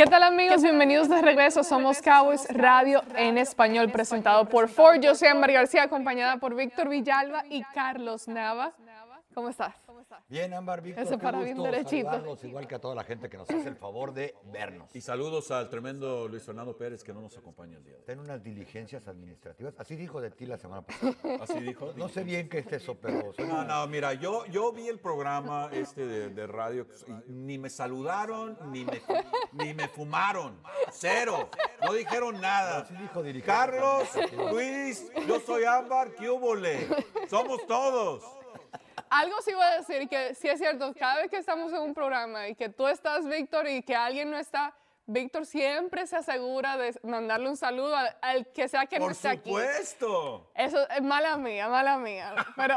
¿Qué tal amigos? Bienvenidos de regreso. Somos Cowboys Radio en español presentado por Ford. Yo soy Amber García acompañada por Víctor Villalba y Carlos Nava. ¿Cómo estás? Bien, Ámbar, Víctor, Ese para bien gusto derechito. saludarlos, igual que a toda la gente que nos hace el favor de vernos. Y saludos al tremendo Luis Fernando Pérez que no nos acompaña el día de hoy. Ten unas diligencias administrativas. Así dijo de ti la semana pasada. Así dijo. No sé bien qué es eso, pero... No, no, mira, yo, yo vi el programa este de, de radio y ni me saludaron, ni me, ni me fumaron. Cero. No dijeron nada. Sí dijo Carlos. Luis, yo soy Ámbar, ¿qué? Somos todos. Algo sí voy a decir que sí es cierto, cada vez que estamos en un programa y que tú estás, Víctor, y que alguien no está, Víctor siempre se asegura de mandarle un saludo al, al que sea que no Por esté aquí. supuesto. Eso es mala mía, mala mía. Pero,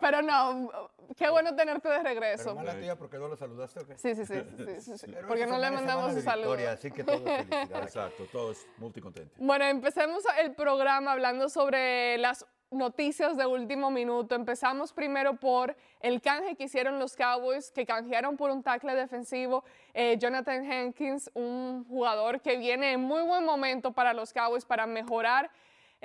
pero no, qué bueno tenerte de Pero regreso. mala tuya porque no lo saludaste o qué? Sí, sí, sí, sí, sí, sí, Pero Porque no le mandamos un saludo. victoria, así que todo felicidades. Exacto, todos multicontentes. Bueno, empecemos el programa hablando sobre las noticias de último minuto. Empezamos primero por el canje que hicieron los Cowboys, que canjearon por un tackle defensivo. eh, Jonathan Hankins, un jugador que viene en muy buen momento para los Cowboys para mejorar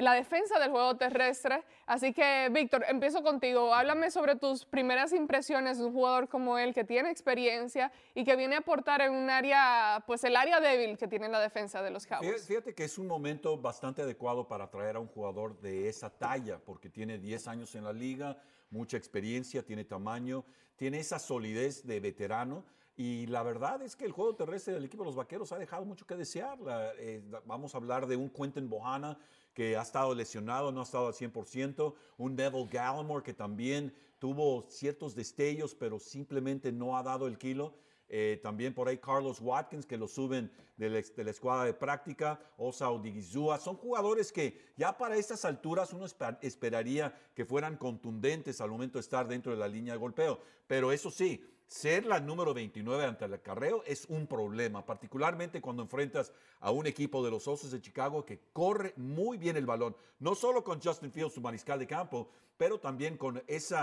la defensa del juego terrestre. Así que, Víctor, empiezo contigo. Háblame sobre tus primeras impresiones de un jugador como él que tiene experiencia y que viene a aportar en un área, pues el área débil que tiene la defensa de los Cowboys. fíjate que es un momento bastante adecuado para traer a un jugador de esa talla, porque tiene 10 años en la liga, mucha experiencia, tiene tamaño, tiene esa solidez de veterano. Y la verdad es que el juego terrestre del equipo de los Vaqueros ha dejado mucho que desear. Eh, vamos a hablar de un Quentin Bohana que ha estado lesionado, no ha estado al 100%, un Neville Gallimore que también tuvo ciertos destellos, pero simplemente no ha dado el kilo. Eh, también por ahí Carlos Watkins, que lo suben de la, escuadra de práctica, Osa Odigizua. Son jugadores que ya para estas alturas uno esperaría que fueran contundentes al momento de estar dentro de la línea de golpeo. Pero eso sí, ser la número 29 ante el acarreo es un problema, particularmente cuando enfrentas a un equipo de los Osos de Chicago que corre muy bien el balón, no solo con Justin Fields, su mariscal de campo, pero también con ese,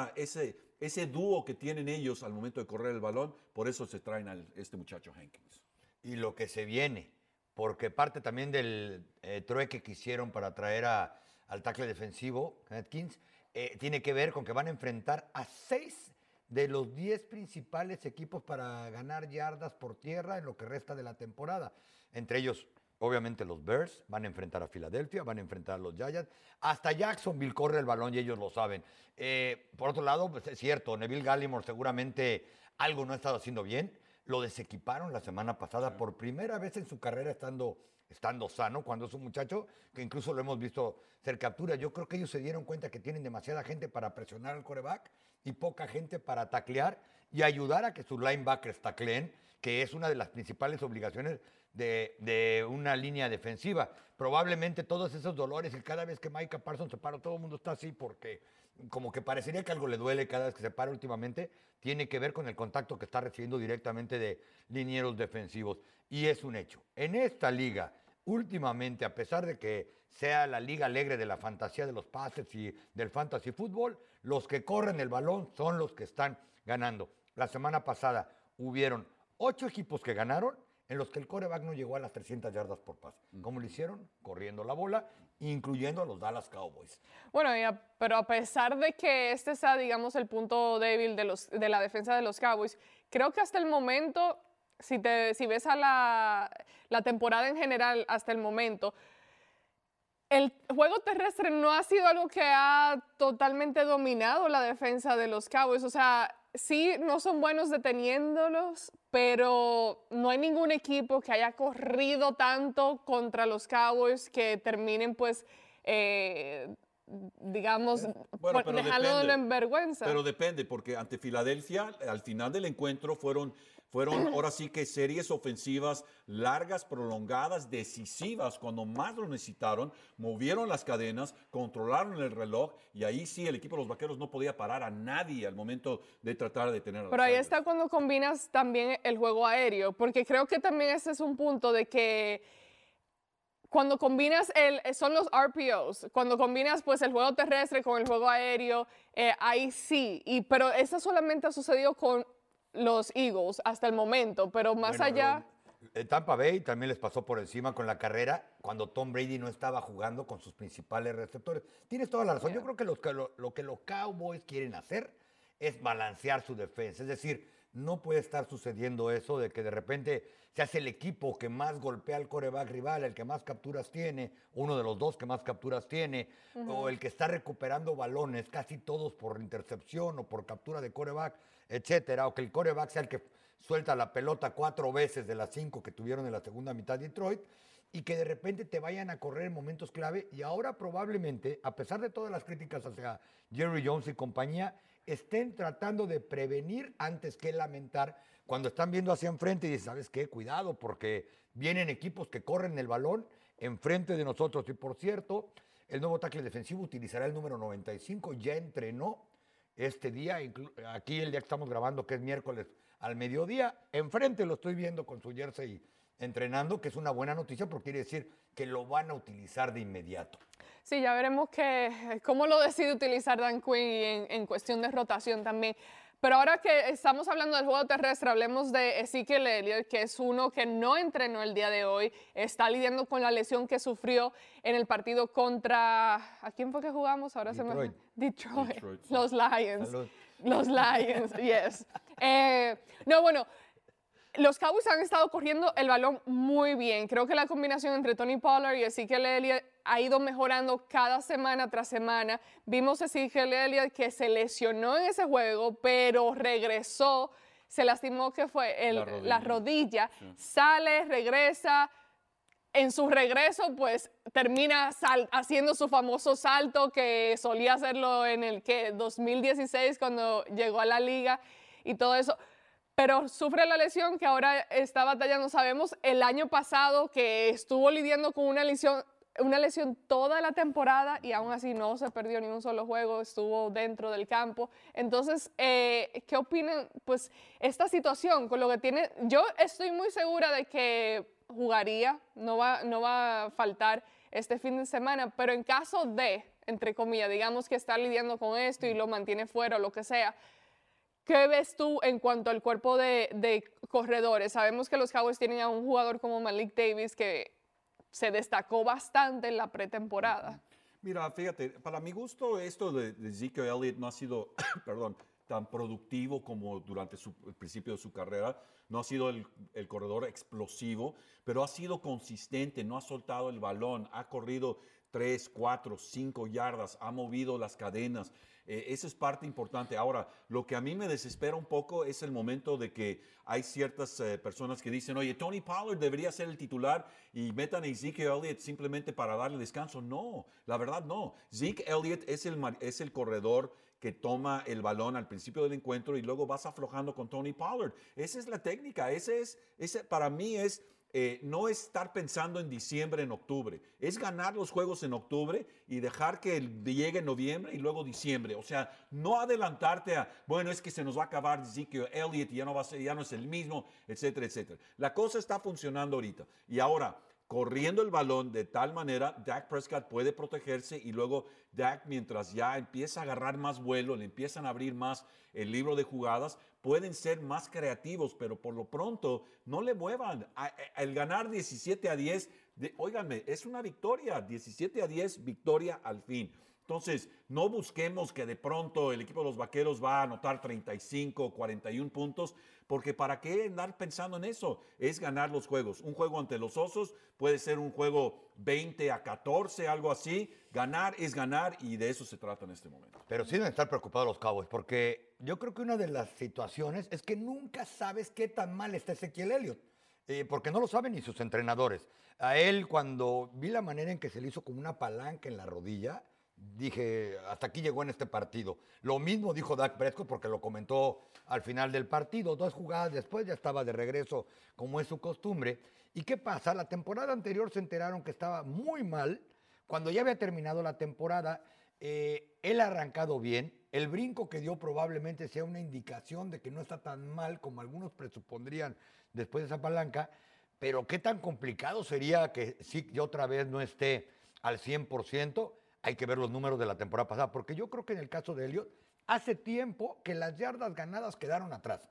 ese dúo que tienen ellos al momento de correr el balón, por eso se traen a este muchacho Hankins. Y lo que se viene, porque parte también del eh, trueque que hicieron para traer al tackle defensivo, Atkins, eh, tiene que ver con que van a enfrentar a seis de los diez principales equipos para ganar yardas por tierra en lo que resta de la temporada. Entre ellos, obviamente, los Bears van a enfrentar a Filadelfia, van a enfrentar a los Giants. Hasta Jacksonville corre el balón y ellos lo saben. Eh, por otro lado, pues es cierto, Neville Gallimore seguramente algo no ha estado haciendo bien. Lo desequiparon la semana pasada por primera vez en su carrera estando, estando sano, cuando es un muchacho que incluso lo hemos visto ser captura. Yo creo que ellos se dieron cuenta que tienen demasiada gente para presionar al coreback y poca gente para taclear y ayudar a que sus linebackers tacleen, que es una de las principales obligaciones de, de una línea defensiva. Probablemente todos esos dolores y cada vez que Micah Parsons se para, todo el mundo está así porque como que parecería que algo le duele cada vez que se para últimamente, tiene que ver con el contacto que está recibiendo directamente de linieros defensivos. Y es un hecho. En esta liga, últimamente, a pesar de que sea la liga alegre de la fantasía de los pases y del fantasy fútbol, los que corren el balón son los que están ganando. La semana pasada hubieron ocho equipos que ganaron en los que el coreback no llegó a las 300 yardas por pase. ¿Cómo lo hicieron? Corriendo la bola, incluyendo a los Dallas Cowboys. Bueno, a- pero a pesar de que este sea, digamos, el punto débil de, los, de la defensa de los Cowboys, creo que hasta el momento, si, te, si ves a la, la temporada en general hasta el momento, el juego terrestre no ha sido algo que ha totalmente dominado la defensa de los Cowboys. O sea, sí, no son buenos deteniéndolos, pero no hay ningún equipo que haya corrido tanto contra los Cowboys que terminen, pues, eh, digamos, Bueno, por- pero dejándolo depende. en vergüenza. Pero depende, porque ante Filadelfia, al final del encuentro fueron, fueron ahora sí que series ofensivas largas, prolongadas, decisivas, cuando más lo necesitaron, movieron las cadenas, controlaron el reloj y ahí sí el equipo de los Vaqueros no podía parar a nadie al momento de tratar de detener a Pero ahí Tigers. está cuando combinas también el juego aéreo, porque creo que también ese es un punto de que cuando combinas el, son los RPOs, cuando combinas pues el juego terrestre con el juego aéreo, eh, ahí sí, y, pero eso solamente ha sucedido con los Eagles hasta el momento, pero más Bueno, allá, Tampa Bay también les pasó por encima con la carrera cuando Tom Brady no estaba jugando con sus principales receptores. Tienes toda la razón. Yo creo que, los, que lo, lo que los Cowboys quieren hacer es balancear su defensa. Es decir, no puede estar sucediendo eso de que de repente se hace el equipo que más golpea al coreback rival, el que más capturas tiene, uno de los dos que más capturas tiene, o el que está recuperando balones, casi todos por intercepción o por captura de coreback, etcétera, o que el coreback sea el que suelta la pelota cuatro veces de las cinco que tuvieron en la segunda mitad de Detroit y que de repente te vayan a correr en momentos clave y ahora probablemente, a pesar de todas las críticas hacia Jerry Jones y compañía, estén tratando de prevenir antes que lamentar cuando están viendo hacia enfrente y dicen, ¿sabes qué? Cuidado, porque vienen equipos que corren el balón enfrente de nosotros. Y por cierto, el nuevo tackle defensivo utilizará el número 95, ya entrenó este día, aquí el día que estamos grabando, que es miércoles al mediodía, enfrente lo estoy viendo con su jersey entrenando, que es una buena noticia porque quiere decir que lo van a utilizar de inmediato. Sí, ya veremos que, cómo lo decide utilizar Dan Quinn y en cuestión de rotación también. Pero ahora que estamos hablando del juego terrestre, hablemos de Ezekiel Elliott, que es uno que no entrenó el día de hoy, está lidiando con la lesión que sufrió en el partido contra... ¿A quién fue que jugamos? Ahora se Detroit. me... Detroit. Detroit. Los Lions. Salud. Los Lions, yes. Eh, no, bueno, los Cowboys han estado corriendo el balón muy bien. Creo que la combinación entre Tony Pollard y Ezekiel Elliott ha ido mejorando cada semana tras semana. Vimos a Ezekiel Elliott que se lesionó en ese juego, pero regresó. Se lastimó que fue el- La la rodilla. rodilla. Sale, regresa. En su regreso, pues termina sal- haciendo su famoso salto que solía hacerlo en el que 2016 cuando llegó a la liga y todo eso pero sufre la lesión que ahora está batallando. Sabemos el año pasado que estuvo lidiando con una lesión, una lesión toda la temporada y aún así no se perdió ni un solo juego, estuvo dentro del campo. Entonces, eh, ¿qué opinan? Pues esta situación con lo que tiene, yo estoy muy segura de que jugaría, no va, no va a faltar este fin de semana, pero en caso de, entre comillas, digamos que está lidiando con esto y lo mantiene fuera o lo que sea, ¿Qué ves tú en cuanto al cuerpo de, de corredores? Sabemos que los Cowboys tienen a un jugador como Malik Davis que se destacó bastante en la pretemporada. Mira, fíjate, para mi gusto esto de, de Ezekiel Elliott no ha sido, perdón, tan productivo como durante su- el principio de su carrera. No ha sido el, el corredor explosivo, pero ha sido consistente, no ha soltado el balón, ha corrido 3, 4, 5 yardas, ha movido las cadenas. Eh, es parte importante. Ahora, lo que a mí me desespera un poco es el momento de que hay ciertas eh, personas que dicen, oye, Tony Pollard debería ser el titular y metan a Ezekiel Elliott simplemente para darle descanso. No, la verdad no. Zeke Elliott es el, es el corredor que toma el balón al principio del encuentro y luego vas aflojando con Tony Pollard. Esa es la técnica. Ese es, ese para mí es eh, no estar pensando en diciembre, en octubre. Es ganar los juegos en octubre y dejar que llegue noviembre y luego diciembre. O sea, no adelantarte a, bueno, es que se nos va a acabar Ezekiel Elliott ya no, va a ser, ya no es el mismo, etcétera, etcétera. La cosa está funcionando ahorita. Y ahora, corriendo el balón de tal manera, Dak Prescott puede protegerse y luego Dak, mientras ya empieza a agarrar más vuelo, le empiezan a abrir más el libro de jugadas, pueden ser más creativos, pero por lo pronto no le muevan. El ganar 17 a 10, de, es una victoria, 17 a 10, victoria al fin. Entonces, no busquemos que de pronto el equipo de los Vaqueros va a anotar 35, 41 puntos, porque ¿para qué andar pensando en eso? Es ganar los juegos. Un juego ante los Osos puede ser un juego 20 a 14, algo así. Ganar es ganar y de eso se trata en este momento. Pero sí deben estar preocupados los Cowboys, porque yo creo que una de las situaciones es que nunca sabes qué tan mal está Ezequiel Elliott, eh, porque no lo saben ni sus entrenadores. A él, cuando vi la manera en que se le hizo como una palanca en la rodilla, dije, hasta aquí llegó en este partido. Lo mismo dijo Dak Prescott, porque lo comentó al final del partido. Dos jugadas después ya estaba de regreso, como es su costumbre. ¿Y qué pasa? La temporada anterior se enteraron que estaba muy mal. Cuando ya había terminado la temporada, eh, él ha arrancado bien. El brinco que dio probablemente sea una indicación de que no está tan mal como algunos presupondrían después de esa palanca. Pero qué tan complicado sería que sí otra vez no esté al 100%. Hay que ver los números de la temporada pasada, porque yo creo que en el caso de Elliot, hace tiempo que las yardas ganadas quedaron atrás.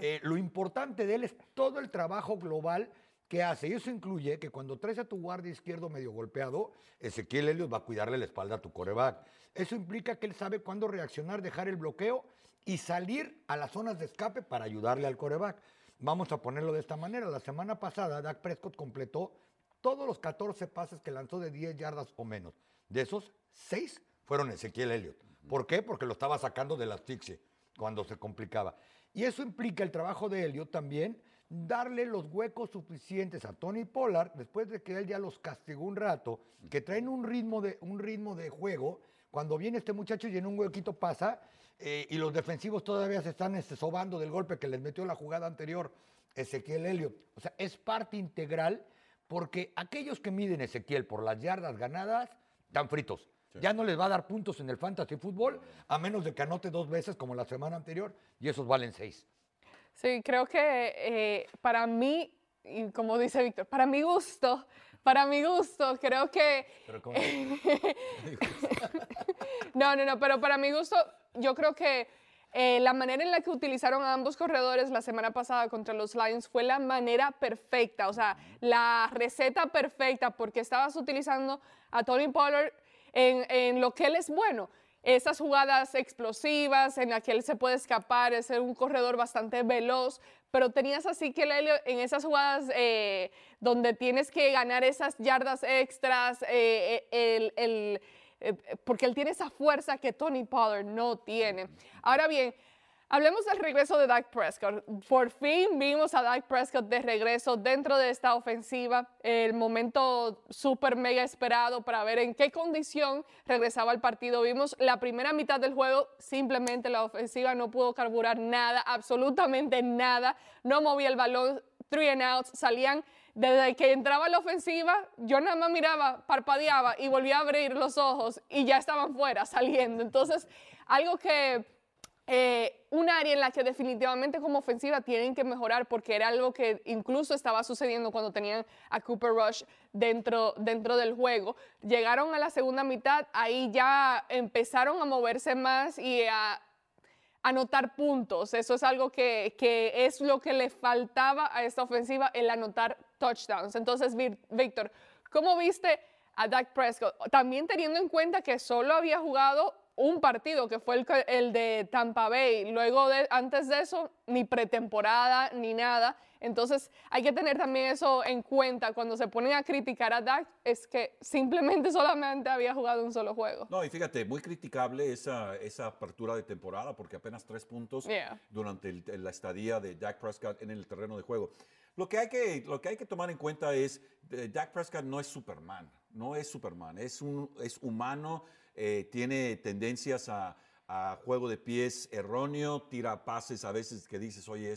Eh, lo importante de él es todo el trabajo global ¿Qué hace? Y eso incluye que cuando traes a tu guardia izquierdo medio golpeado, Ezequiel Elliott va a cuidarle la espalda a tu coreback. Eso implica que él sabe cuándo reaccionar, dejar el bloqueo y salir a las zonas de escape para ayudarle al coreback. Vamos a ponerlo de esta manera. La semana pasada, Dak Prescott completó todos los 14 pases que lanzó de 10 yardas o menos. De esos, 6 fueron Ezequiel Elliott. ¿Por qué? Porque lo estaba sacando de la asfixia cuando se complicaba. Y eso implica el trabajo de Elliott también, darle los huecos suficientes a Tony Pollard, después de que él ya los castigó un rato, que traen un ritmo de, un ritmo de juego. Cuando viene este muchacho y en un huequito pasa, eh, y los defensivos todavía se están este, sobando del golpe que les metió la jugada anterior Ezequiel Elliott. O sea, es parte integral porque aquellos que miden Ezequiel por las yardas ganadas, están fritos. Ya no les va a dar puntos en el fantasy fútbol, a menos de que anote dos veces como la semana anterior, y esos valen seis. Sí, creo que eh, para mí, y como dice Víctor, para mi gusto, para mi gusto, creo que... no, no, no, pero para mi gusto, yo creo que eh, la manera en la que utilizaron a ambos corredores la semana pasada contra los Lions fue la manera perfecta, o sea, la receta perfecta, porque estabas utilizando a Tony Pollard en, en lo que él es bueno. Esas jugadas explosivas en las que él se puede escapar, es un corredor bastante veloz, pero tenías así que en esas jugadas eh, donde tienes que ganar esas yardas extras, eh, el, el eh, porque él tiene esa fuerza que Tony Pollard no tiene. Ahora bien, Hablemos del regreso de Dak Prescott. Por fin vimos a Dak Prescott de regreso dentro de esta ofensiva. El momento súper mega esperado para ver en qué condición regresaba al partido. Vimos la primera mitad del juego, simplemente la ofensiva no pudo carburar nada, absolutamente nada. No movía el balón, three and outs, salían desde que entraba la ofensiva, yo nada más miraba, parpadeaba y volvía a abrir los ojos y ya estaban fuera, saliendo. Entonces, algo que eh, un área en la que definitivamente como ofensiva tienen que mejorar porque era algo que incluso estaba sucediendo cuando tenían a Cooper Rush dentro, dentro del juego. Llegaron a la segunda mitad, ahí ya empezaron a moverse más y a anotar puntos. Eso es algo que, que es lo que le faltaba a esta ofensiva, el anotar touchdowns. Entonces, Víctor, ¿cómo viste a Dak Prescott? También teniendo en cuenta que solo había jugado un partido que fue el, de Tampa Bay. Luego, de, antes de eso, ni pretemporada ni nada. Entonces, hay que tener también eso en cuenta cuando se ponen a criticar a Dak, es que simplemente solamente había jugado un solo juego. No, y fíjate, muy criticable esa, esa apertura de temporada, porque apenas tres puntos durante la estadía de Dak Prescott en el terreno de juego. Lo que hay que, lo que, hay que tomar en cuenta es, eh, Dak Prescott no es Superman, no es Superman, es, un, es humano eh, tiene tendencias a, juego de pies erróneo, tira pases a veces que dices, oye,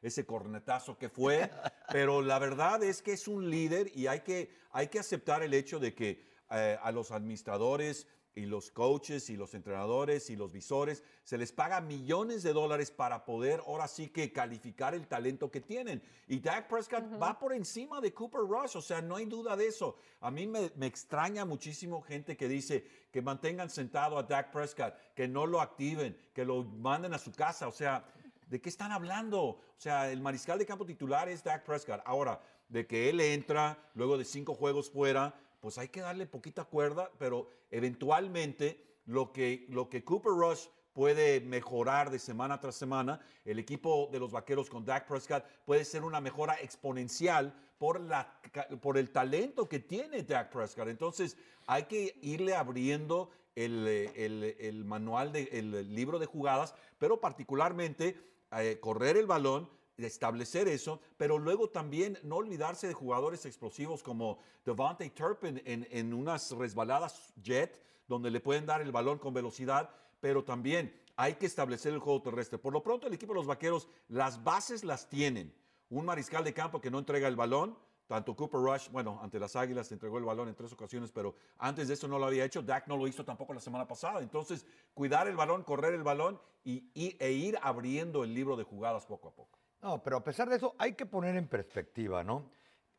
ese cornetazo que fue, pero la verdad es que es un líder y hay que, hay que aceptar el hecho de que eh, a los administradores y los coaches y los entrenadores y los visores, se les paga millones de dólares para poder ahora sí que calificar el talento que tienen. Y Dak Prescott va por encima de Cooper Rush, o sea, no hay duda de eso. A mí me, extraña muchísimo gente que dice que mantengan sentado a Dak Prescott, que no lo activen, que lo manden a su casa, o sea, ¿de qué están hablando? O sea, el mariscal de campo titular es Dak Prescott. Ahora, de que él entra luego de cinco juegos fuera, pues hay que darle poquita cuerda, pero eventualmente lo que, lo que Cooper Rush puede mejorar de semana tras semana, el equipo de los Vaqueros con Dak Prescott puede ser una mejora exponencial por, la, por el talento que tiene Dak Prescott. Entonces hay que irle abriendo el, el, manual, de, el libro de jugadas, pero particularmente eh, correr el balón, establecer eso, pero luego también no olvidarse de jugadores explosivos como Devontae Turpin en, en unas resbaladas jet, donde le pueden dar el balón con velocidad, pero también hay que establecer el juego terrestre. Por lo pronto, el equipo de los Vaqueros, las bases las tienen. Un mariscal de campo que no entrega el balón, tanto Cooper Rush, bueno, ante las Águilas entregó el balón en tres ocasiones, pero antes de eso no lo había hecho. Dak no lo hizo tampoco la semana pasada. Entonces, cuidar el balón, correr el balón y, e ir abriendo el libro de jugadas poco a poco. No, pero a pesar de eso, hay que poner en perspectiva, ¿no?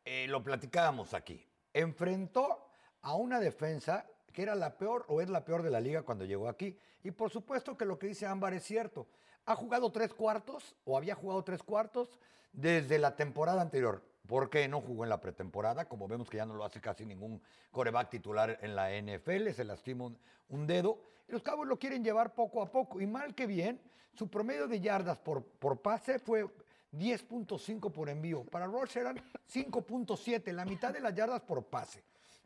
Eh, lo platicábamos aquí. Enfrentó a una defensa que era la peor o es la peor de la liga cuando llegó aquí. Y por supuesto que lo que dice Ámbar es cierto. Ha jugado tres cuartos o había jugado tres cuartos desde la temporada anterior. porque no jugó en la pretemporada, como vemos que ya no lo hace casi ningún coreback titular en la NFL, se lastima un, dedo. Los Cowboys lo quieren llevar poco a poco, y mal que bien, su promedio de yardas por, por pase fue 10.5 por envío. Para Rush eran 5.7, la mitad de las yardas por pase.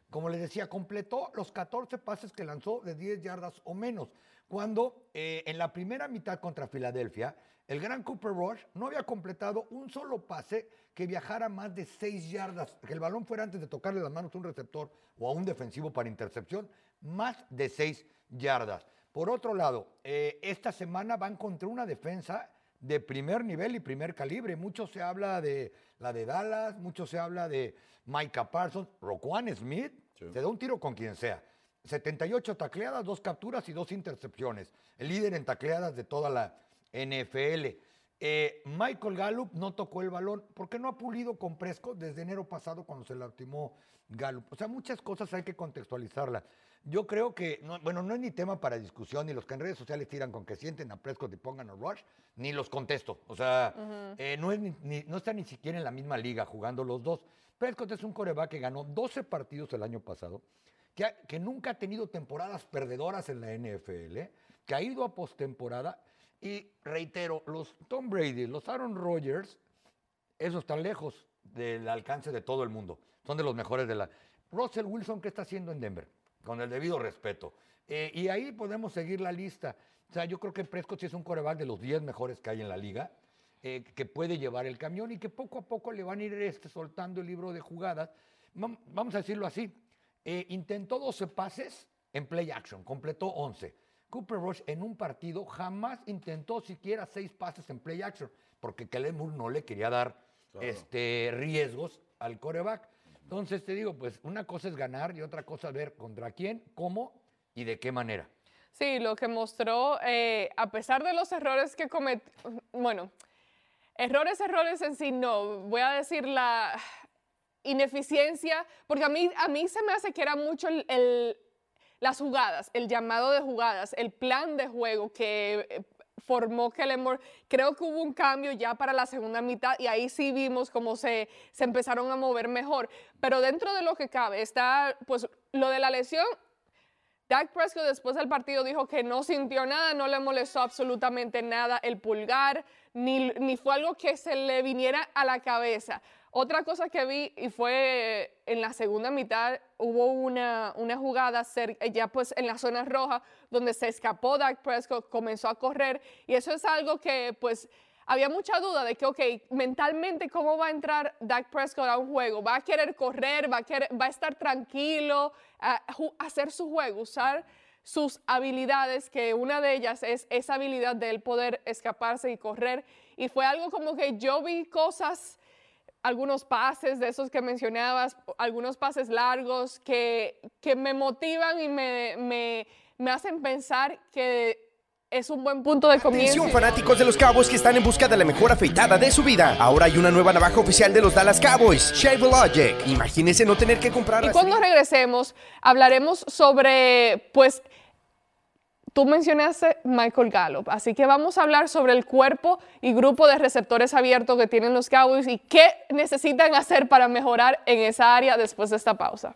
Como les decía, completó los 14 pases que lanzó de 10 yardas o menos. Cuando eh, en la primera mitad contra Filadelfia, el gran Cooper Rush no había completado un solo pase que viajara más de 6 yardas, que el balón fuera antes de tocarle las manos a un receptor o a un defensivo para intercepción, más de 6 yardas. Por otro lado, eh, esta semana van contra una defensa de primer nivel y primer calibre. Mucho se habla de la de Dallas, mucho se habla de Micah Parsons, Roquan Smith, se da un tiro con quien sea. 78 tacleadas, dos capturas y dos intercepciones. El líder en tacleadas de toda la NFL. Eh, Michael Gallup no tocó el balón porque no ha pulido con Prescott desde enero pasado cuando se lastimó Gallup. O sea, muchas cosas hay que contextualizarlas. Yo creo que, bueno, no es ni tema para discusión, ni los que en redes sociales tiran con que sienten a Prescott y pongan a Rush, ni los contesto. O sea, eh, no, es ni, no está ni siquiera en la misma liga jugando los dos. Prescott es un coreback que ganó 12 partidos el año pasado, que, que nunca ha tenido temporadas perdedoras en la NFL, que ha ido a postemporada. Y reitero, los Tom Brady, los Aaron Rodgers, esos están lejos del alcance de todo el mundo. Son de los mejores de la. Russell Wilson, ¿qué está haciendo en Denver? Con el debido respeto. Eh, y ahí podemos seguir la lista. O sea, yo creo que Prescott sí es un coreback de los 10 mejores que hay en la liga, eh, que puede llevar el camión y que poco a poco le van a ir este, soltando el libro de jugadas. Vamos a decirlo así. Eh, intentó 12 pases en play action, completó 11. Cooper Rush en un partido jamás intentó siquiera 6 pases en play action, porque Kellen Moore no le quería dar este, riesgos al coreback. Entonces te digo, pues una cosa es ganar y otra cosa es ver contra quién, cómo y de qué manera. Sí, lo que mostró, eh, a pesar de los errores que cometió, bueno, errores, errores en sí no, voy a decir la ineficiencia, porque a mí, a mí se me hace que era mucho el, las jugadas, el llamado de jugadas, el plan de juego que eh, formó Kellen Moore. Creo que hubo un cambio ya para la segunda mitad y ahí sí vimos cómo se, se empezaron a mover mejor. Pero dentro de lo que cabe está, pues, lo de la lesión. Dak Prescott después del partido dijo que no sintió nada, no le molestó absolutamente nada el pulgar, ni, ni fue algo que se le viniera a la cabeza. Otra cosa que vi y fue en la segunda mitad, hubo una, una jugada ya pues en la zona roja donde se escapó Dak Prescott, comenzó a correr y eso es algo que pues había mucha duda de que, ok, mentalmente cómo va a entrar Dak Prescott a un juego, va a querer correr, va a, querer, va a estar tranquilo, hacer su juego, usar sus habilidades, que una de ellas es esa habilidad de él poder escaparse y correr. Y fue algo como que yo vi cosas algunos pases de esos que mencionabas, algunos pases largos que, que me motivan y me, me, me hacen pensar que es un buen punto de comienzo. Atención fanáticos de los Cowboys que están en busca de la mejor afeitada de su vida. Ahora hay una nueva navaja oficial de los Dallas Cowboys, Shave Logic. Imagínense no tener que comprar. Y cuando regresemos hablaremos sobre, pues, Tú mencionaste Michael Gallup, así que vamos a hablar sobre el cuerpo y grupo de receptores abiertos que tienen los Cowboys y qué necesitan hacer para mejorar en esa área después de esta pausa.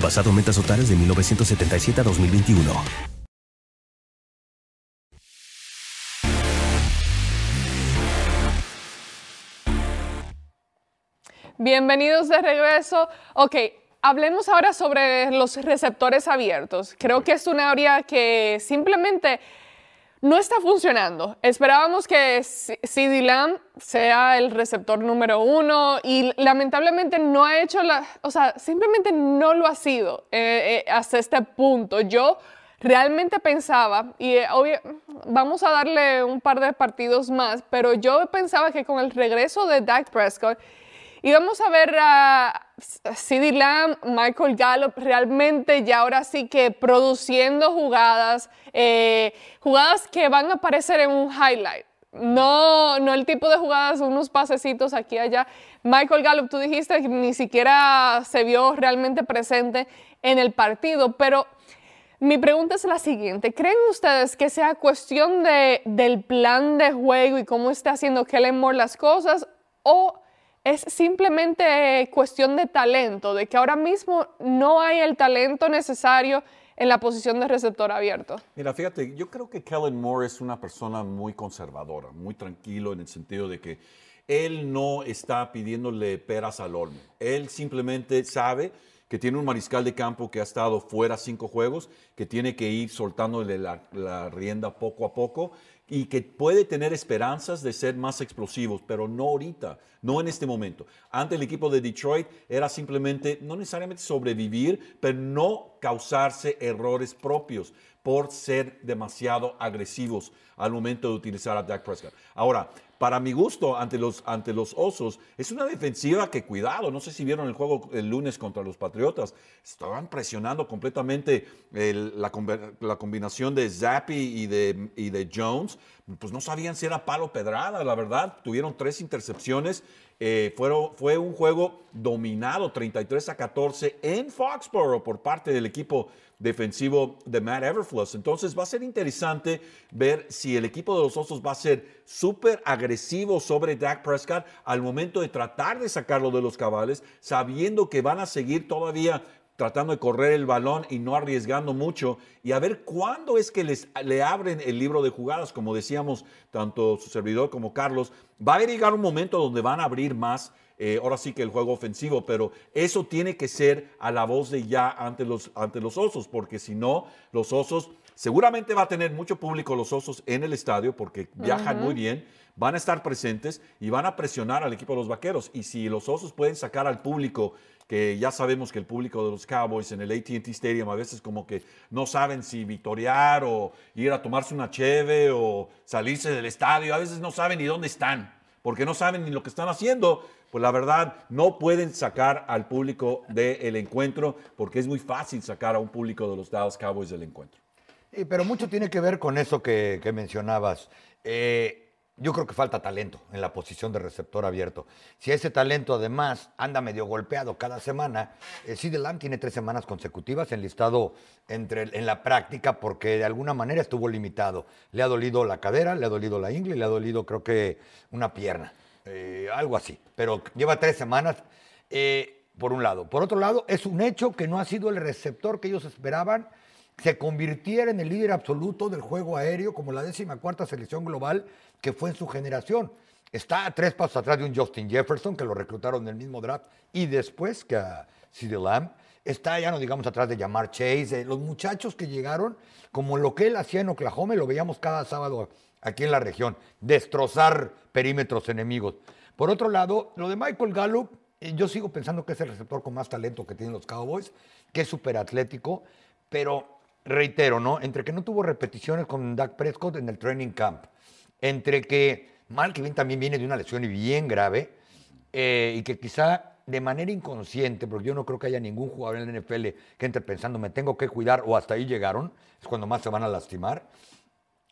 Basado en metas totales de 1977 a 2021. Bienvenidos de regreso. Ok, hablemos ahora sobre los receptores abiertos. Creo que es un área que simplemente no está funcionando. Esperábamos que CD Lamb sea el receptor número uno y lamentablemente no ha hecho la, o sea, simplemente no lo ha sido eh, eh, hasta este punto. Yo realmente pensaba, y eh, vamos a darle un par de partidos más, pero yo pensaba que con el regreso de Dak Prescott y vamos a ver a CeeDee Lamb, Michael Gallup, realmente ya ahora sí que produciendo jugadas, eh, jugadas que van a aparecer en un highlight. No, no el tipo de jugadas, unos pasecitos aquí y allá. Michael Gallup, tú dijiste que ni siquiera se vio realmente presente en el partido, pero mi pregunta es la siguiente. ¿Creen ustedes que sea cuestión de, del plan de juego y cómo está haciendo Kellen Moore las cosas? ¿O es simplemente cuestión de talento, de que ahora mismo no hay el talento necesario en la posición de receptor abierto. Mira, fíjate, yo creo que Kellen Moore es una persona muy conservadora, muy tranquilo en el sentido de que él no está pidiéndole peras al olmo. Él simplemente sabe que tiene un mariscal de campo que ha estado fuera cinco juegos, que tiene que ir soltándole la, la rienda poco a poco y que puede tener esperanzas de ser más explosivos, pero no ahorita, no en este momento. Ante el equipo de Detroit era simplemente, no necesariamente sobrevivir, pero no causarse errores propios por ser demasiado agresivos al momento de utilizar a Dak Prescott. Ahora, para mi gusto, ante los, ante los Osos, es una defensiva que, cuidado, no sé si vieron el juego el lunes contra los Patriotas, estaban presionando completamente la, la, combinación de Zappi y de, y de Jones, pues no sabían si era palo pedrada, la verdad, tuvieron tres intercepciones eh, fue un juego dominado 33 a 14 en Foxborough por parte del equipo defensivo de Matt Everfluss. Entonces va a ser interesante ver si el equipo de los Osos va a ser súper agresivo sobre Dak Prescott al momento de tratar de sacarlo de los cabales, sabiendo que van a seguir todavía tratando de correr el balón y no arriesgando mucho. Y a ver cuándo es que les, le abren el libro de jugadas, como decíamos tanto su servidor como Carlos, va a llegar un momento donde van a abrir más, eh, ahora sí que el juego ofensivo, pero eso tiene que ser a la voz de ya ante los, ante los osos, porque si no, los osos seguramente va a tener mucho público los osos en el estadio porque viajan muy bien, van a estar presentes y van a presionar al equipo de los vaqueros. Y si los osos pueden sacar al público que ya sabemos que el público de los Cowboys en el ATT Stadium a veces como que no saben si victoriar o ir a tomarse una cheve o salirse del estadio, a veces no saben ni dónde están, porque no saben ni lo que están haciendo, pues la verdad no pueden sacar al público del encuentro porque es muy fácil sacar a un público de los Dallas Cowboys del encuentro. pero mucho tiene que ver con eso que, mencionabas. Eh, yo creo que falta talento en la posición de receptor abierto. Si ese talento además anda medio golpeado cada semana, eh, Lamb tiene tres semanas consecutivas enlistado entre, en la práctica porque de alguna manera estuvo limitado. Le ha dolido la cadera, le ha dolido la ingle, le ha dolido creo que una pierna, eh, algo así. Pero lleva tres semanas. Eh, por un lado. Por otro lado, es un hecho que no ha sido el receptor que ellos esperaban se convirtiera en el líder absoluto del juego aéreo como la décima cuarta selección global que fue en su generación. Está tres pasos atrás de un Justin Jefferson, que lo reclutaron en el mismo draft, y después que a CeeDee Lamb. está ya no digamos atrás de llamar Chase, los muchachos que llegaron, como lo que él hacía en Oklahoma, lo veíamos cada sábado aquí en la región, destrozar perímetros enemigos. Por otro lado, lo de Michael Gallup, eh, yo sigo pensando que es el receptor con más talento que tienen los Cowboys, que es súper atlético, pero reitero, ¿no? Entre que no tuvo repeticiones con Dak Prescott en el training camp, entre que Malcolm también viene de una lesión bien grave, eh, y que quizá de manera inconsciente, porque yo no creo que haya ningún jugador en la NFL que entre pensando me tengo que cuidar o hasta ahí llegaron, es cuando más se van a lastimar.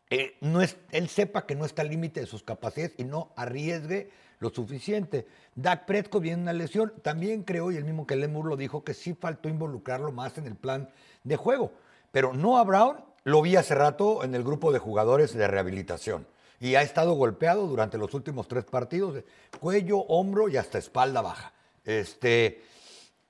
Eh, no es, él sepa que no está al límite de sus capacidades y no arriesgue lo suficiente. Dak Prescott viene una lesión, también creo, y el mismo que Lemur lo dijo, que sí faltó involucrarlo más en el plan de juego. Pero Noah Brown lo vi hace rato en el grupo de jugadores de rehabilitación y ha estado golpeado durante los últimos tres partidos, cuello, hombro y hasta espalda baja. Este,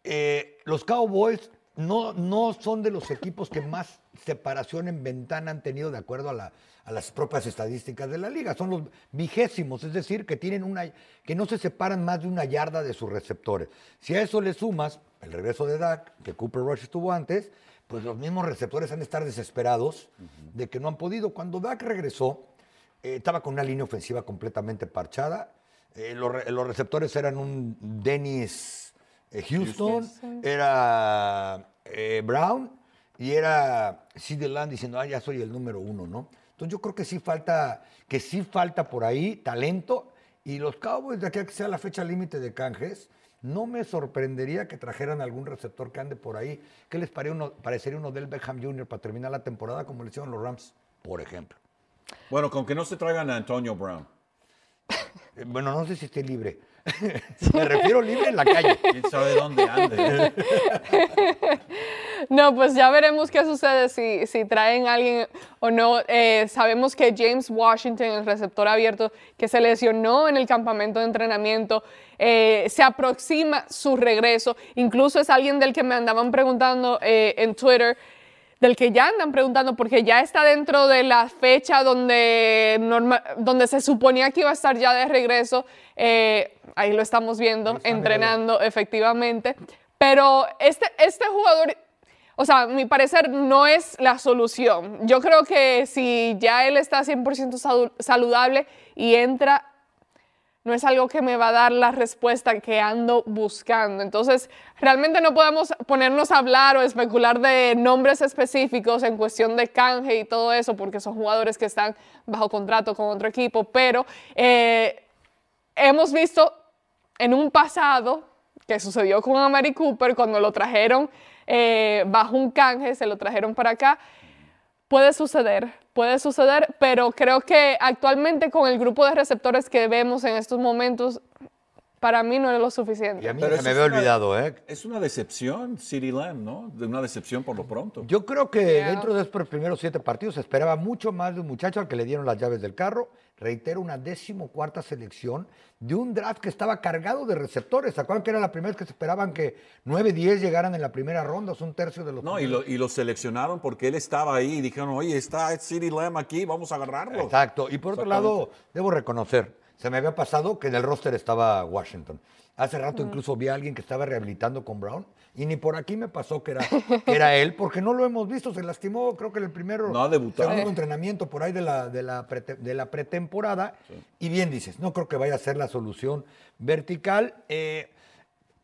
eh, los Cowboys no, no son de los equipos que más separación en ventana han tenido de acuerdo a, las propias estadísticas de la liga. Son los vigésimos, es decir, que, tienen una, que no se separan más de una yarda de sus receptores. Si a eso le sumas el regreso de Dak, que Cooper Rush estuvo antes, pues los mismos receptores han de estar desesperados de que no han podido. Cuando Dak regresó, eh, estaba con una línea ofensiva completamente parchada. Eh, los, receptores eran un Dennis eh, Houston, era Brown y era CD Land diciendo, ah, ya soy el número uno, ¿no? Entonces yo creo que sí falta, que sí falta por ahí talento y los Cowboys de aquí a que sea la fecha límite de canjes, no me sorprendería que trajeran algún receptor que ande por ahí. ¿Qué les parecería uno del Beckham Jr. para terminar la temporada como le hicieron los Rams, por ejemplo? Bueno, con que no se traigan a Antonio Brown. Eh, bueno, no sé si esté libre. Me refiero libre en la calle. ¿Quién sabe dónde ande? No, pues ya veremos qué sucede si, si traen a alguien o no. Eh, sabemos que James Washington, el receptor abierto, que se lesionó en el campamento de entrenamiento, eh, se aproxima su regreso. Incluso es alguien del que me andaban preguntando en Twitter del que ya andan preguntando, porque ya está dentro de la fecha donde, donde se suponía que iba a estar ya de regreso. Eh, ahí lo estamos viendo, entrenando efectivamente. Pero este, este jugador, o sea, a mi parecer no es la solución. Yo creo que si ya él está 100% saludable y entra no es algo que me va a dar la respuesta que ando buscando. Entonces, realmente no podemos ponernos a hablar o especular de nombres específicos en cuestión de canje y todo eso, porque son jugadores que están bajo contrato con otro equipo, pero eh, hemos visto en un pasado que sucedió con Amari Cooper cuando lo trajeron eh, bajo un canje, se lo trajeron para acá. Puede suceder, puede suceder, pero creo que actualmente con el grupo de receptores que vemos en estos momentos, para mí no es lo suficiente. Y a mí se me había olvidado, ¿eh? Es una decepción, City Lamb, ¿no? De una decepción por lo pronto. Yo creo que dentro de estos primeros siete partidos se esperaba mucho más de un muchacho al que le dieron las llaves del carro. Reitero, una decimocuarta selección de un draft que estaba cargado de receptores. ¿Se acuerdan que era la primera vez que se esperaban que 9, 10 llegaran en la primera ronda? Es un tercio de los. No, y lo, y lo, seleccionaron porque él estaba ahí y dijeron, oye, está City Lamb aquí, vamos a agarrarlo. Exacto. Y por otro lado, debo reconocer se me había pasado que en el roster estaba Washington. Hace rato incluso vi a alguien que estaba rehabilitando con Brown y ni por aquí me pasó que era, era él, porque no lo hemos visto. Se lastimó, creo que en el primero, no, segundo entrenamiento por ahí de la, de la, de la pretemporada. Y bien dices, no creo que vaya a ser la solución vertical. Eh,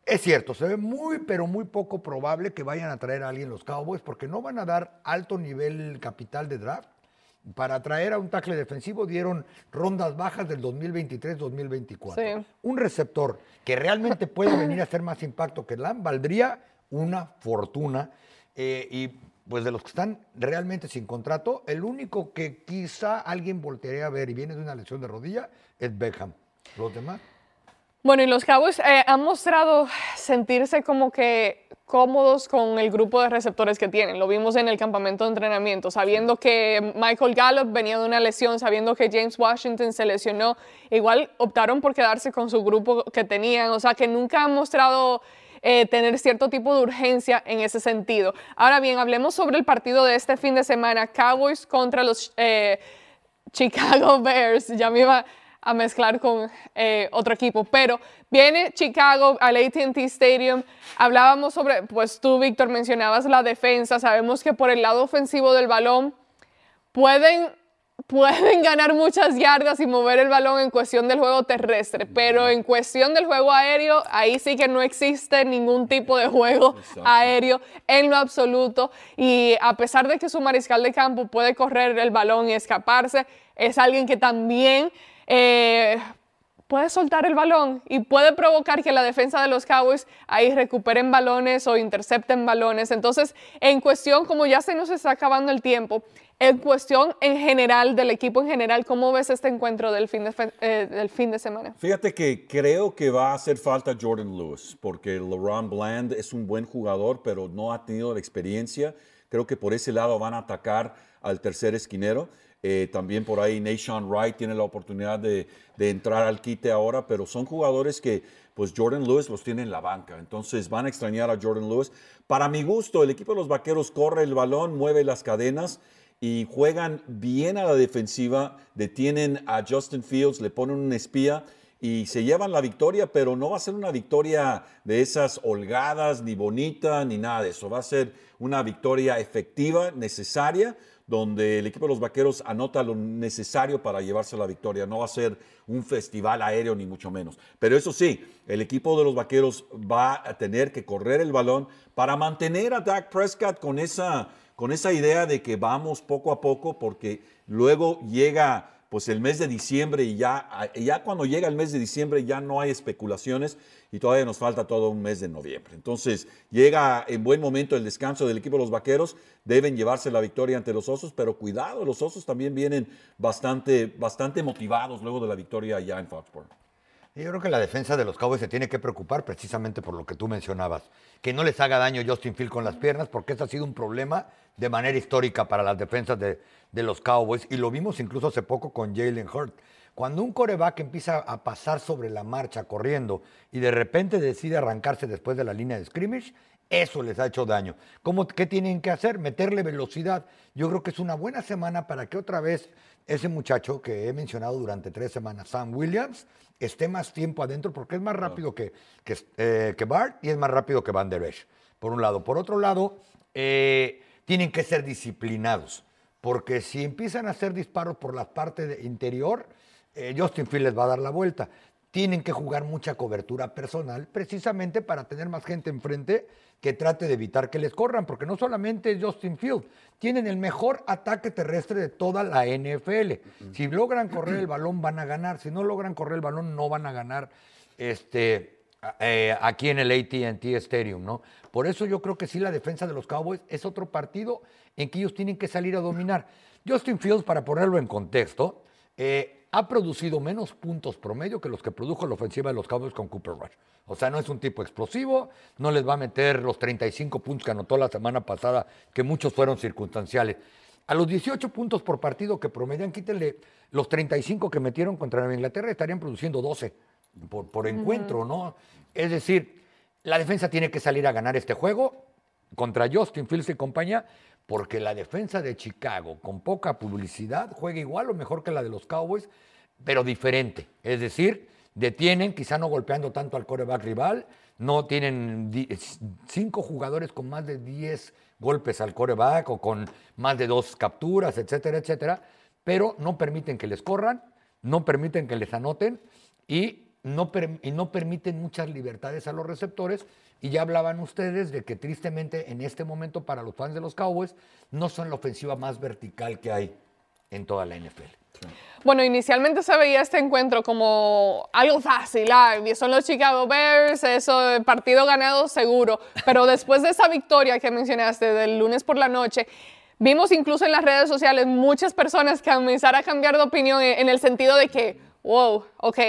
es cierto, se ve muy, pero muy poco probable que vayan a traer a alguien los Cowboys, porque no van a dar alto nivel capital de draft para traer a un tackle defensivo dieron rondas bajas del 2023-2024. Un receptor que realmente pueda venir a hacer más impacto que Lam valdría una fortuna. Eh, y pues de los que están realmente sin contrato, el único que quizá alguien voltearía a ver y viene de una lesión de rodilla es Beckham. Los demás. Bueno, y los Cowboys eh, han mostrado sentirse como que cómodos con el grupo de receptores que tienen. Lo vimos en el campamento de entrenamiento, sabiendo que Michael Gallup venía de una lesión, sabiendo que James Washington se lesionó, igual optaron por quedarse con su grupo que tenían, o sea que nunca han mostrado eh, tener cierto tipo de urgencia en ese sentido. Ahora bien, hablemos sobre el partido de este fin de semana, Cowboys contra los eh, Chicago Bears. Ya me iba a mezclar con eh, otro equipo. Pero viene Chicago al ATT Stadium. Hablábamos sobre, pues tú, Víctor, mencionabas la defensa. Sabemos que por el lado ofensivo del balón pueden pueden ganar muchas yardas y mover el balón en cuestión del juego terrestre, pero en cuestión del juego aéreo, ahí sí que no existe ningún tipo de juego aéreo en lo absoluto. Y a pesar de que su mariscal de campo puede correr el balón y escaparse, es alguien que también... Eh, puede soltar el balón y puede provocar que la defensa de los Cowboys ahí recuperen balones o intercepten balones. Entonces, en cuestión, como ya se nos está acabando el tiempo, en cuestión en general, del equipo en general, ¿cómo ves este encuentro del fin de, eh, del fin de semana? Fíjate que creo que va a hacer falta Jordan Lewis, porque LeRon Bland es un buen jugador, pero no ha tenido la experiencia. Creo que por ese lado van a atacar al tercer esquinero. Eh, también por ahí Nation Wright tiene la oportunidad de, entrar al quite ahora, pero son jugadores que pues Jordan Lewis los tiene en la banca. Entonces van a extrañar a Jordan Lewis. Para mi gusto, el equipo de los Vaqueros corre el balón, mueve las cadenas y juegan bien a la defensiva, detienen a Justin Fields, le ponen un espía y se llevan la victoria, pero no va a ser una victoria de esas holgadas, ni bonita, ni nada de eso. Va a ser una victoria efectiva, necesaria, donde el equipo de los Vaqueros anota lo necesario para llevarse la victoria. No va a ser un festival aéreo, ni mucho menos. Pero eso sí, el equipo de los Vaqueros va a tener que correr el balón para mantener a Dak Prescott con esa con esa idea de que vamos poco a poco porque luego llega pues el mes de diciembre y ya, ya cuando llega el mes de diciembre ya no hay especulaciones y todavía nos falta todo un mes de noviembre. Entonces llega en buen momento el descanso del equipo de los Vaqueros, deben llevarse la victoria ante los Osos, pero cuidado, los Osos también vienen bastante, bastante motivados luego de la victoria allá en Foxborough. Yo creo que la defensa de los Cowboys se tiene que preocupar precisamente por lo que tú mencionabas, que no les haga daño Justin Field con las piernas, porque ese ha sido un problema de manera histórica para las defensas de, los Cowboys, y lo vimos incluso hace poco con Jalen Hurt. Cuando un coreback empieza a pasar sobre la marcha corriendo y de repente decide arrancarse después de la línea de scrimmage, eso les ha hecho daño. ¿Cómo, ¿Qué tienen que hacer? Meterle velocidad. Yo creo que es una buena semana para que otra vez ese muchacho que he mencionado durante tres semanas, Sam Williams, esté más tiempo adentro porque es más rápido que, que, eh, que Bart y es más rápido que Van Der Esch, por un lado. Por otro lado, eh, tienen que ser disciplinados porque si empiezan a hacer disparos por la parte interior, eh, Justin Field les va a dar la vuelta. Tienen que jugar mucha cobertura personal precisamente para tener más gente enfrente que trate de evitar que les corran, porque no solamente es Justin Field, tienen el mejor ataque terrestre de toda la NFL. Si logran correr el balón van a ganar, si no logran correr el balón no van a ganar este, eh, aquí en el ATT Stadium, ¿no? Por eso yo creo que sí la defensa de los Cowboys es otro partido en que ellos tienen que salir a dominar. Justin Fields, para ponerlo en contexto, eh, ha producido menos puntos promedio que los que produjo la ofensiva de los Cowboys con Cooper Rush. O sea, no es un tipo explosivo, no les va a meter los 35 puntos que anotó la semana pasada, que muchos fueron circunstanciales. A los 18 puntos por partido que promedian, quítenle los 35 que metieron contra Inglaterra, estarían produciendo 12 por, encuentro, ¿no? Es decir, la defensa tiene que salir a ganar este juego contra Justin Fields y compañía, porque la defensa de Chicago, con poca publicidad, juega igual o mejor que la de los Cowboys, pero diferente. Es decir, detienen, quizá no golpeando tanto al coreback rival, no tienen cinco jugadores con más de 10 golpes al coreback o con más de dos capturas, etcétera, etcétera, pero no permiten que les corran, no permiten que les anoten y no, y no permiten muchas libertades a los receptores y ya hablaban ustedes de que tristemente en este momento para los fans de los Cowboys no son la ofensiva más vertical que hay en toda la NFL. Bueno, inicialmente se veía este encuentro como algo fácil, ah, son los Chicago Bears, eso, partido ganado seguro, pero después de esa victoria que mencionaste del lunes por la noche, vimos incluso en las redes sociales muchas personas que comenzaron a cambiar de opinión en el sentido de que, wow, ok,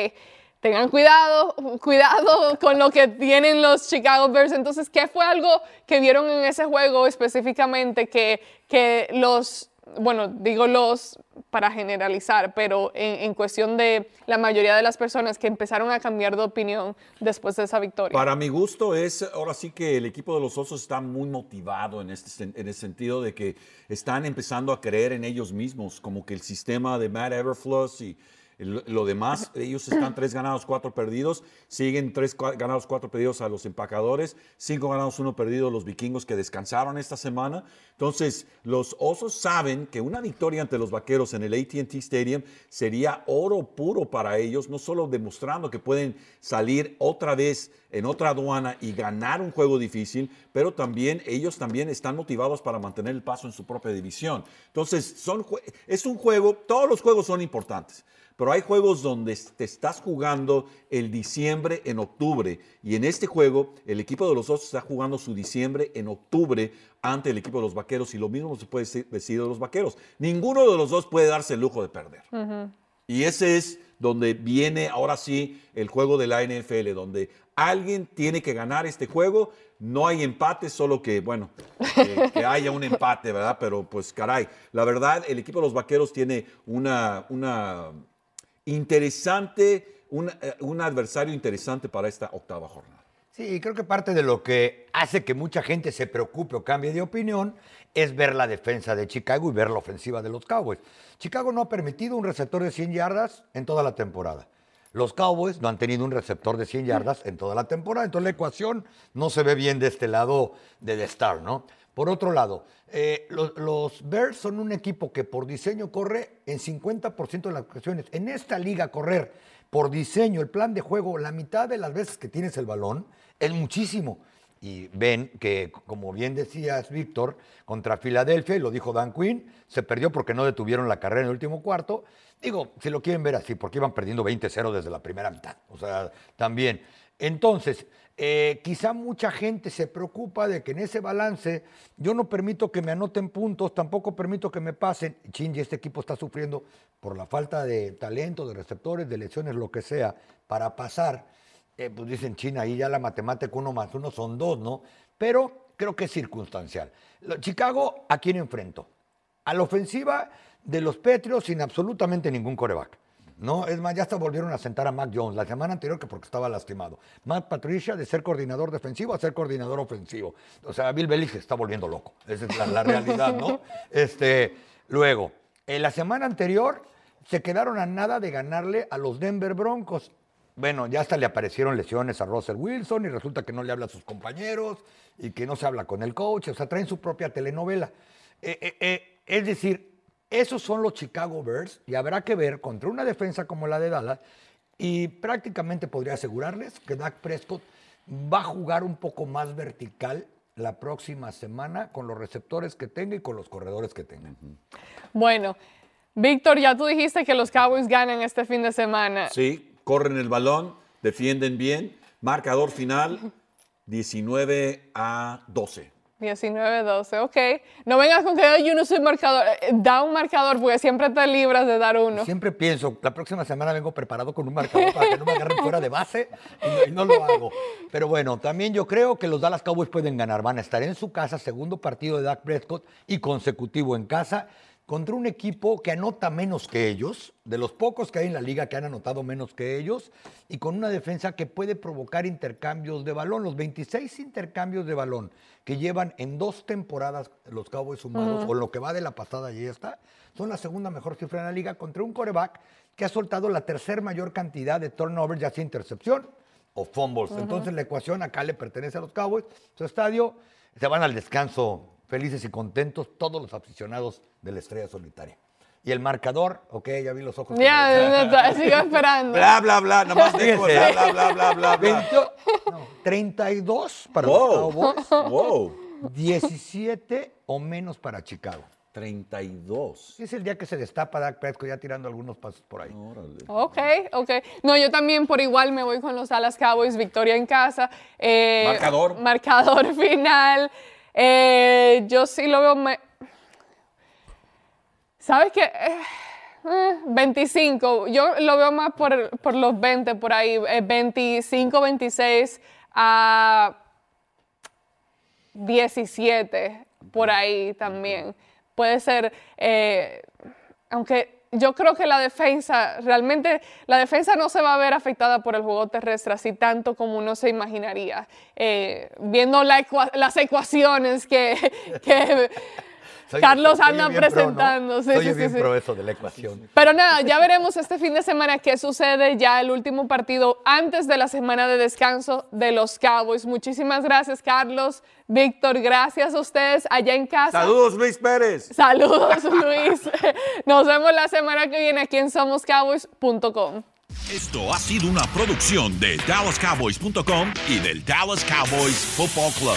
tengan cuidado, cuidado con lo que tienen los Chicago Bears. Entonces, ¿qué fue algo que vieron en ese juego específicamente que, que los, bueno, digo los para generalizar, pero en, cuestión de la mayoría de las personas que empezaron a cambiar de opinión después de esa victoria? Para mi gusto es, ahora sí que el equipo de los Osos está muy motivado en, este, en el sentido de que están empezando a creer en ellos mismos, como que el sistema de Matt Everfluss y Lo demás, ellos están tres ganados, cuatro perdidos. Siguen tres ganados, cuatro perdidos a los empacadores. Cinco ganados, uno perdido los vikingos que descansaron esta semana. Entonces, los osos saben que una victoria ante los vaqueros en el ATT Stadium sería oro puro para ellos, no solo demostrando que pueden salir otra vez en otra aduana y ganar un juego difícil, pero también ellos también están motivados para mantener el paso en su propia división. Entonces, es un juego, todos los juegos son importantes. Pero hay juegos donde te estás jugando el diciembre en octubre. Y en este juego, el equipo de los Osos está jugando su diciembre en octubre ante el equipo de los Vaqueros. Y lo mismo se puede decir- de los Vaqueros. Ninguno de los dos puede darse el lujo de perder. Y ese es donde viene ahora sí el juego de la NFL, donde alguien tiene que ganar este juego. No hay empate, solo que, bueno, que, que haya un empate, ¿verdad? Pero pues caray, la verdad, el equipo de los Vaqueros tiene una, una interesante, un, eh, un adversario interesante para esta octava jornada. Sí, creo que parte de lo que hace que mucha gente se preocupe o cambie de opinión es ver la defensa de Chicago y ver la ofensiva de los Cowboys. Chicago no ha permitido un receptor de 100 yardas en toda la temporada. Los Cowboys no han tenido un receptor de 100 yardas en toda la temporada. Entonces la ecuación no se ve bien de este lado de The Star, ¿no? Por otro lado, eh, los, los Bears son un equipo que por diseño corre en 50% de las ocasiones. En esta liga correr por diseño, el plan de juego, la mitad de las veces que tienes el balón es muchísimo. Y ven que, como bien decías, Víctor, contra Filadelfia, y lo dijo Dan Quinn, se perdió porque no detuvieron la carrera en el último cuarto. Digo, si lo quieren ver así, porque iban perdiendo 20-0 desde la primera mitad. O sea, también. Entonces, eh, quizá mucha gente se preocupa de que en ese balance yo no permito que me anoten puntos, tampoco permito que me pasen. Chingy, este equipo está sufriendo por la falta de talento, de receptores, de lesiones, lo que sea, para pasar. Eh, pues dicen China, ahí ya la matemática uno más uno son dos, ¿no? Pero creo que es circunstancial. Chicago, ¿a quién enfrento? A la ofensiva de los Patriots sin absolutamente ningún coreback. No, es más, ya hasta volvieron a sentar a Mac Jones la semana anterior que porque estaba lastimado. Matt Patricia de ser coordinador defensivo a ser coordinador ofensivo. O sea, Bill Belichick se está volviendo loco. Esa es la, la realidad, ¿no? Este, luego, en la semana anterior se quedaron a nada de ganarle a los Denver Broncos. Bueno, ya hasta le aparecieron lesiones a Russell Wilson y resulta que no le habla a sus compañeros y que no se habla con el coach, o sea, traen su propia telenovela. Eh, eh, eh, es decir, esos son los Chicago Bears y habrá que ver contra una defensa como la de Dallas y prácticamente podría asegurarles que Dak Prescott va a jugar un poco más vertical la próxima semana con los receptores que tenga y con los corredores que tenga. Bueno, Víctor, ya tú dijiste que los Cowboys ganan este fin de semana. Sí, corren el balón, defienden bien. Marcador final, 19 a 12. 19-12, ok. No vengas con que "Ay, yo no soy marcador. Eh, Da un marcador porque siempre te libras de dar uno. Siempre pienso, la próxima semana vengo preparado con un marcador para que no me agarren fuera de base y y no lo hago. Pero bueno, también yo creo que los Dallas Cowboys pueden ganar. Van a estar en su casa, segundo partido de Dak Prescott y consecutivo en casa contra un equipo que anota menos que ellos, de los pocos que hay en la liga que han anotado menos que ellos, y con una defensa que puede provocar intercambios de balón. Los 26 intercambios de balón que llevan en dos temporadas los Cowboys sumados, o lo que va de la pasada y esta, son la segunda mejor cifra en la liga contra un coreback que ha soltado la tercer mayor cantidad de turnovers, ya sea intercepción o fumbles. Entonces la ecuación acá le pertenece a los Cowboys. Su estadio, se van al descanso felices y contentos todos los aficionados de la estrella solitaria. Y el marcador, ok, ya vi los ojos. Ya, sigo esperando. Bla, bla, bla, nomás Fíjese. bla, bla, bla, bla, bla, bla. 20 no, 32 para Wow, los Cowboys, wow, 17 o menos para Chicago. 32. Es el día que se destapa Dak Prescott ya tirando algunos pasos por ahí. Órale. Ok, ok. No, yo también por igual me voy con los Dallas Cowboys, victoria en casa. Eh, Marcador. Marcador final. Eh, yo sí lo veo... me- ¿Sabes qué? Eh, eh, 25. Yo lo veo más por, por los 20 por ahí. eh, 25, 26 a 17 por ahí también. Puede ser, eh, aunque yo creo que la defensa, realmente la defensa no se va a ver afectada por el juego terrestre así tanto como uno se imaginaría. Eh, viendo la ecua- las ecuaciones que, que Soy- Carlos soy anda pro, ¿no? presentando. Sí, Soy sí, bien sí, sí. pro eso de la ecuación. Pero nada, ya veremos este fin de semana qué sucede ya el último partido antes de la semana de descanso de los Cowboys. Muchísimas gracias, Carlos. Víctor, gracias a ustedes allá en casa. Saludos, Luis Pérez. Saludos, Luis. Nos vemos la semana que viene aquí en somoscowboys.com. Esto ha sido una producción de DallasCowboys.com y del Dallas Cowboys Football Club.